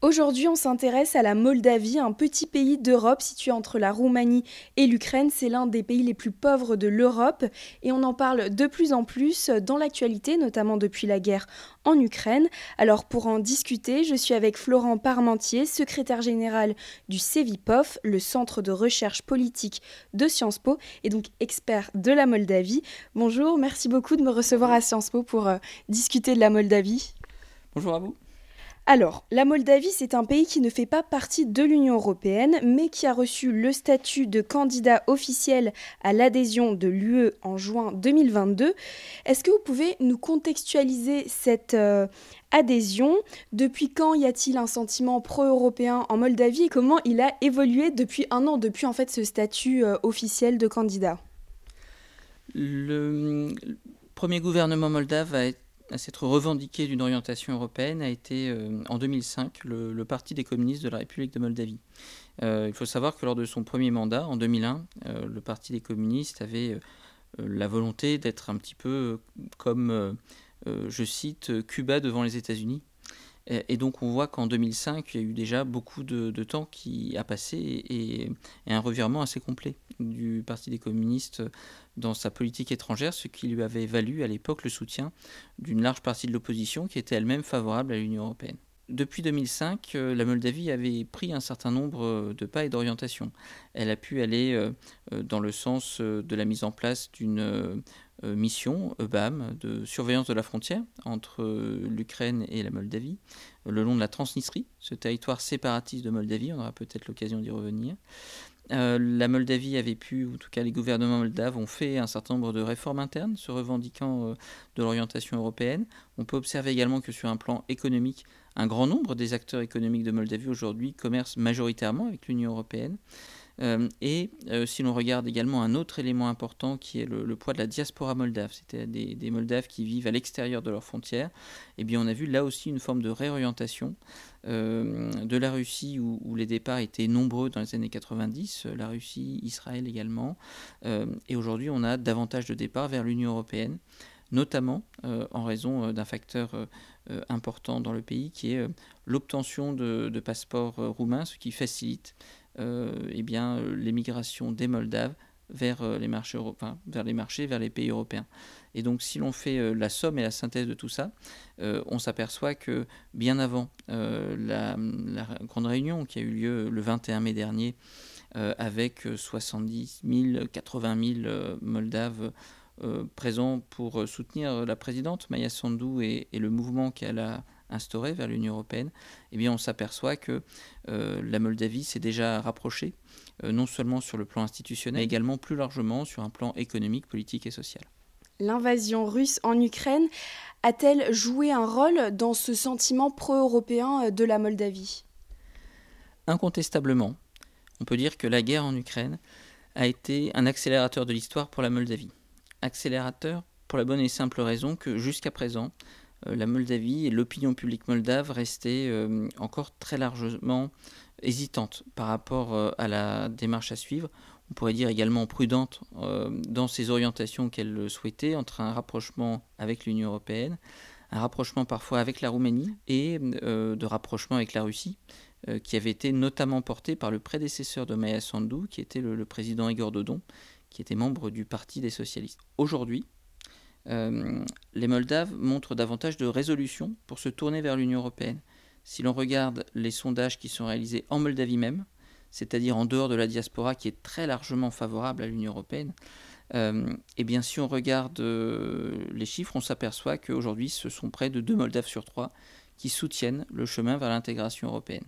Aujourd'hui, on s'intéresse à la Moldavie, un petit pays d'Europe situé entre la Roumanie et l'Ukraine. C'est l'un des pays les plus pauvres de l'Europe et on en parle de plus en plus dans l'actualité, notamment depuis la guerre en Ukraine. Alors pour en discuter, je suis avec Florent Parmentier, secrétaire général du CEVIPOF, le centre de recherche politique de Sciences Po et donc expert de la Moldavie. Bonjour, merci beaucoup de me recevoir à Sciences Po pour euh, discuter de la Moldavie. Bonjour à vous. Alors, la Moldavie, c'est un pays qui ne fait pas partie de l'Union européenne, mais qui a reçu le statut de candidat officiel à l'adhésion de l'UE en juin 2022. Est-ce que vous pouvez nous contextualiser cette euh, adhésion? Depuis quand y a-t-il un sentiment pro-européen en Moldavie et comment il a évolué depuis un an, depuis en fait ce statut euh, officiel de candidat? Le premier gouvernement moldave a été à s'être revendiqué d'une orientation européenne a été euh, en 2005 le, Parti des communistes de la République de Moldavie. Euh, il faut savoir que lors de son premier mandat, en 2001, euh, le Parti des communistes avait la volonté d'être un petit peu comme, je cite, Cuba devant les États-Unis. Et, donc on voit qu'en 2005, il y a eu déjà beaucoup de, temps qui a passé et, un revirement assez complet du Parti des communistes dans sa politique étrangère, ce qui lui avait valu à l'époque le soutien d'une large partie de l'opposition qui était elle-même favorable à l'Union européenne. Depuis 2005, euh, la Moldavie avait pris un certain nombre euh, de pas et d'orientations. Elle a pu aller euh, dans le sens de la mise en place d'une mission EBAM de surveillance de la frontière entre l'Ukraine et la Moldavie, le long de la Transnistrie, ce territoire séparatiste de Moldavie, on aura peut-être l'occasion d'y revenir. Euh, la Moldavie avait pu, ou en tout cas les gouvernements moldaves ont fait un certain nombre de réformes internes, se revendiquant euh, de l'orientation européenne. On peut observer également que sur un plan économique, un grand nombre des acteurs économiques de Moldavie aujourd'hui commercent majoritairement avec l'Union européenne. Euh, et euh, si l'on regarde également un autre élément important qui est le, poids de la diaspora moldave, c'était des, Moldaves qui vivent à l'extérieur de leurs frontières, eh bien on a vu là aussi une forme de réorientation euh, de la Russie où, les départs étaient nombreux dans les années 90, la Russie, Israël également, et aujourd'hui on a davantage de départs vers l'Union européenne notamment en raison d'un facteur important dans le pays qui est l'obtention de, de, passeports roumains, ce qui facilite eh bien, euh, l'émigration des Moldaves vers, euh, les marchés vers les marchés, vers les pays européens. Et donc si l'on fait la somme et la synthèse de tout ça, on s'aperçoit que bien avant la, grande réunion qui a eu lieu le 21 mai dernier, avec 70 000, 80 000 Moldaves présents pour soutenir la présidente Maya Sandu et, et le mouvement qu'elle a instauré vers l'Union européenne, eh bien on s'aperçoit que euh, la Moldavie s'est déjà rapprochée, euh, non seulement sur le plan institutionnel, mais également plus largement sur un plan économique, politique et social. L'invasion russe en Ukraine a-t-elle joué un rôle dans ce sentiment pro-européen euh, de la Moldavie? Incontestablement, on peut dire que la guerre en Ukraine a été un accélérateur de l'histoire pour la Moldavie. Accélérateur pour la bonne et simple raison que jusqu'à présent, la Moldavie et l'opinion publique moldave restaient euh, encore très largement hésitantes par rapport euh, à la démarche à suivre. On pourrait dire également prudente dans ses orientations qu'elle souhaitait entre un rapprochement avec l'Union européenne, un rapprochement parfois avec la Roumanie et de rapprochement avec la Russie, qui avait été notamment porté par le prédécesseur de Maya Sandu, qui était le, le président Igor Dodon, qui était membre du Parti des socialistes. Aujourd'hui, euh, les Moldaves montrent davantage de résolution pour se tourner vers l'Union européenne. Si l'on regarde les sondages qui sont réalisés en Moldavie même, c'est-à-dire en dehors de la diaspora qui est très largement favorable à l'Union européenne, euh, bien si on regarde euh, les chiffres, on s'aperçoit qu'aujourd'hui ce sont près de deux Moldaves sur trois qui soutiennent le chemin vers l'intégration européenne.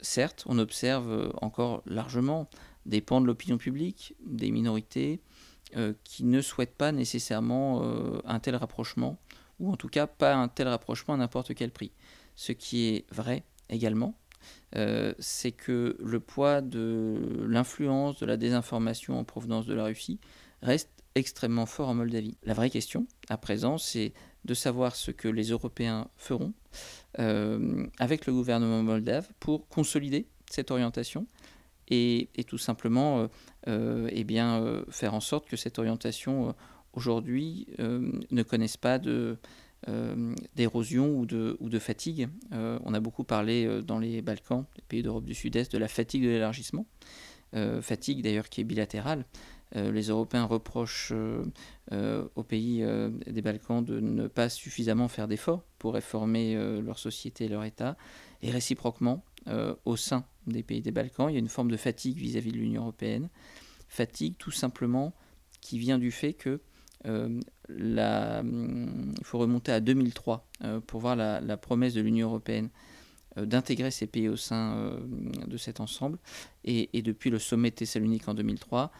certes, on observe encore largement des pans de l'opinion publique, des minorités, qui ne souhaitent pas nécessairement euh, un tel rapprochement, ou en tout cas pas un tel rapprochement à n'importe quel prix. Ce qui est vrai également, euh, c'est que le poids de l'influence de la désinformation en provenance de la Russie reste extrêmement fort en Moldavie. La vraie question, à présent, c'est de savoir ce que les Européens feront avec le gouvernement moldave pour consolider cette orientation et, tout simplement euh, euh, eh bien, euh, faire en sorte que cette orientation aujourd'hui, ne connaissent pas d'érosion ou de, ou de fatigue. on a beaucoup parlé dans les Balkans, les pays d'Europe du Sud-Est, de la fatigue de l'élargissement. fatigue d'ailleurs qui est bilatérale. les Européens reprochent aux pays des Balkans de ne pas suffisamment faire d'efforts pour réformer leur société et leur État. Et réciproquement, au sein des pays des Balkans, il y a une forme de fatigue vis-à-vis de l'Union européenne. Fatigue tout simplement qui vient du fait que euh, hum, il faut remonter à 2003 euh, pour voir la, promesse de l'Union européenne euh, d'intégrer ces pays au sein de cet ensemble. Et, depuis le sommet de Thessalonique en 2003,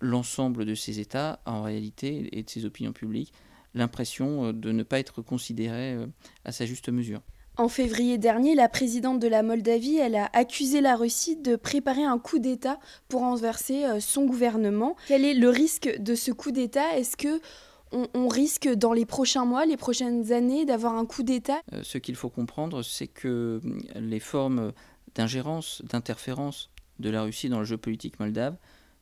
l'ensemble de ces États, en réalité, et de ces opinions publiques, l'impression de ne pas être considérés à sa juste mesure. En février dernier, la présidente de la Moldavie, a accusé la Russie de préparer un coup d'État pour renverser euh, son gouvernement. Quel est le risque de ce coup d'État? Est-ce que on, risque dans les prochains mois, les prochaines années, d'avoir un coup d'État? Euh, Ce qu'il faut comprendre, c'est que hum, les formes d'ingérence, d'interférence de la Russie dans le jeu politique moldave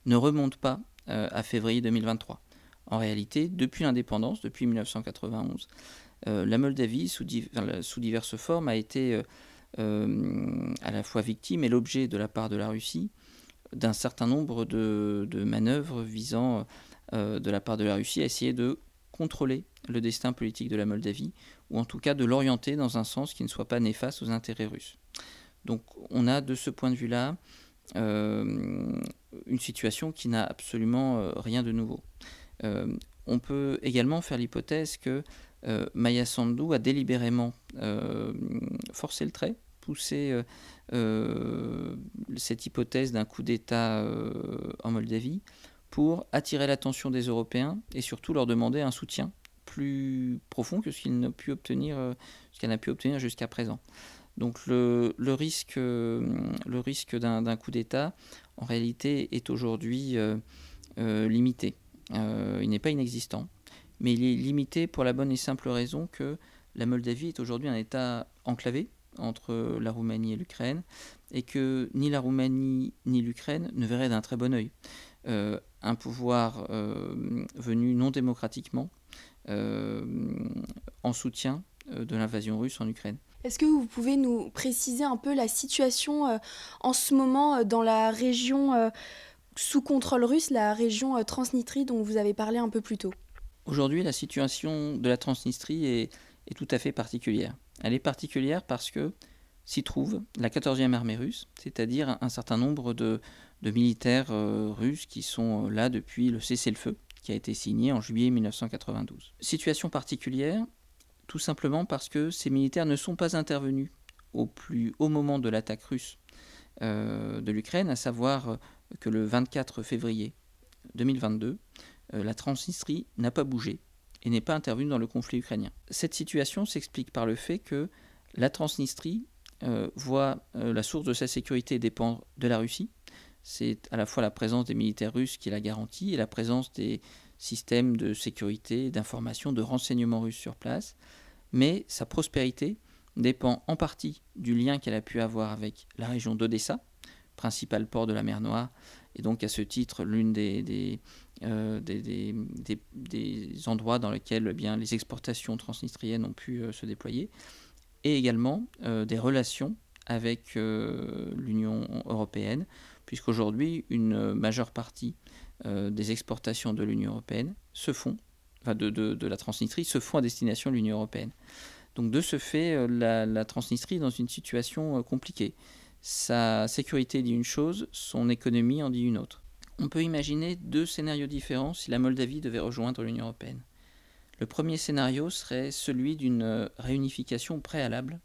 ne remontent pas euh, à février 2023. En réalité, depuis l'indépendance, depuis 1991, euh, la Moldavie, sous, diverses formes, a été euh, euh, à la fois victime et l'objet de la part de la Russie d'un certain nombre de, manœuvres visant de la part de la Russie à essayer de contrôler le destin politique de la Moldavie, ou en tout cas de l'orienter dans un sens qui ne soit pas néfaste aux intérêts russes. Donc on a de ce point de vue-là une situation qui n'a absolument rien de nouveau. On peut également faire l'hypothèse que euh, Maya Sandu a délibérément euh, forcé le trait, poussé euh, cette hypothèse d'un coup d'État en Moldavie pour attirer l'attention des Européens et surtout leur demander un soutien plus profond que ce qu'elle n'a pu obtenir jusqu'à présent. Donc le, risque, le risque d'un coup d'État, en réalité, est aujourd'hui limité. Il n'est pas inexistant mais il est limité pour la bonne et simple raison que la Moldavie est aujourd'hui un État enclavé entre la Roumanie et l'Ukraine, et que ni la Roumanie ni l'Ukraine ne verraient d'un très bon œil euh, un pouvoir euh, venu non démocratiquement euh, en soutien de l'invasion russe en Ukraine. Est-ce que vous pouvez nous préciser un peu la situation en ce moment dans la région sous contrôle russe, la région Transnistrie dont vous avez parlé un peu plus tôt Aujourd'hui, la situation de la Transnistrie est, tout à fait particulière. Elle est particulière parce que s'y trouve la 14e armée russe, c'est-à-dire un certain nombre de, militaires euh, russes qui sont euh, là depuis le cessez-le-feu qui a été signé en juillet 1992. Situation particulière, tout simplement parce que ces militaires ne sont pas intervenus au plus haut moment de l'attaque russe euh, de l'Ukraine, à savoir que le 24 février 2022, euh, la Transnistrie n'a pas bougé et n'est pas intervenue dans le conflit ukrainien. Cette situation s'explique par le fait que la Transnistrie euh, voit euh, la source de sa sécurité dépendre de la Russie. C'est à la fois la présence des militaires russes qui la garantit et la présence des systèmes de sécurité, d'information, de renseignement russes sur place. Mais sa prospérité dépend en partie du lien qu'elle a pu avoir avec la région d'Odessa, principal port de la mer Noire, et donc à ce titre l'une des, euh, des, endroits dans lesquels eh bien, les exportations transnistriennes ont pu euh, se déployer, et également euh, des relations avec l'Union européenne, puisqu'aujourd'hui une majeure partie des exportations de l'Union européenne se font, enfin de, de, la Transnistrie, se font à destination de l'Union européenne. Donc de ce fait, la Transnistrie est dans une situation compliquée. Sa sécurité dit une chose, son économie en dit une autre. On peut imaginer deux scénarios différents si la Moldavie devait rejoindre l'Union européenne. Le premier scénario serait celui d'une réunification préalable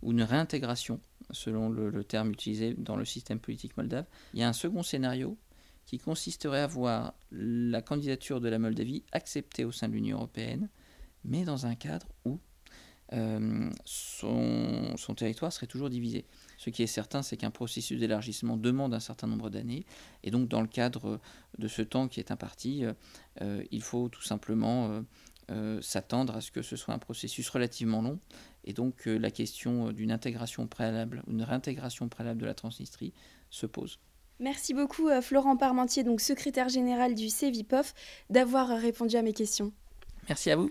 ou une réintégration, selon le, terme utilisé dans le système politique moldave. Il y a un second scénario qui consisterait à voir la candidature de la Moldavie acceptée au sein de l'Union européenne, mais dans un cadre où euh, son territoire serait toujours divisé. Ce qui est certain, c'est qu'un processus d'élargissement demande un certain nombre d'années. Et donc, dans le cadre de ce temps qui est imparti, euh, euh, il faut tout simplement euh, s'attendre à ce que ce soit un processus relativement long. Et donc, la question d'une intégration préalable, une réintégration préalable de la Transnistrie se pose. Merci beaucoup Florent Parmentier, donc secrétaire général du CEVIPOF, d'avoir répondu à mes questions. Merci à vous.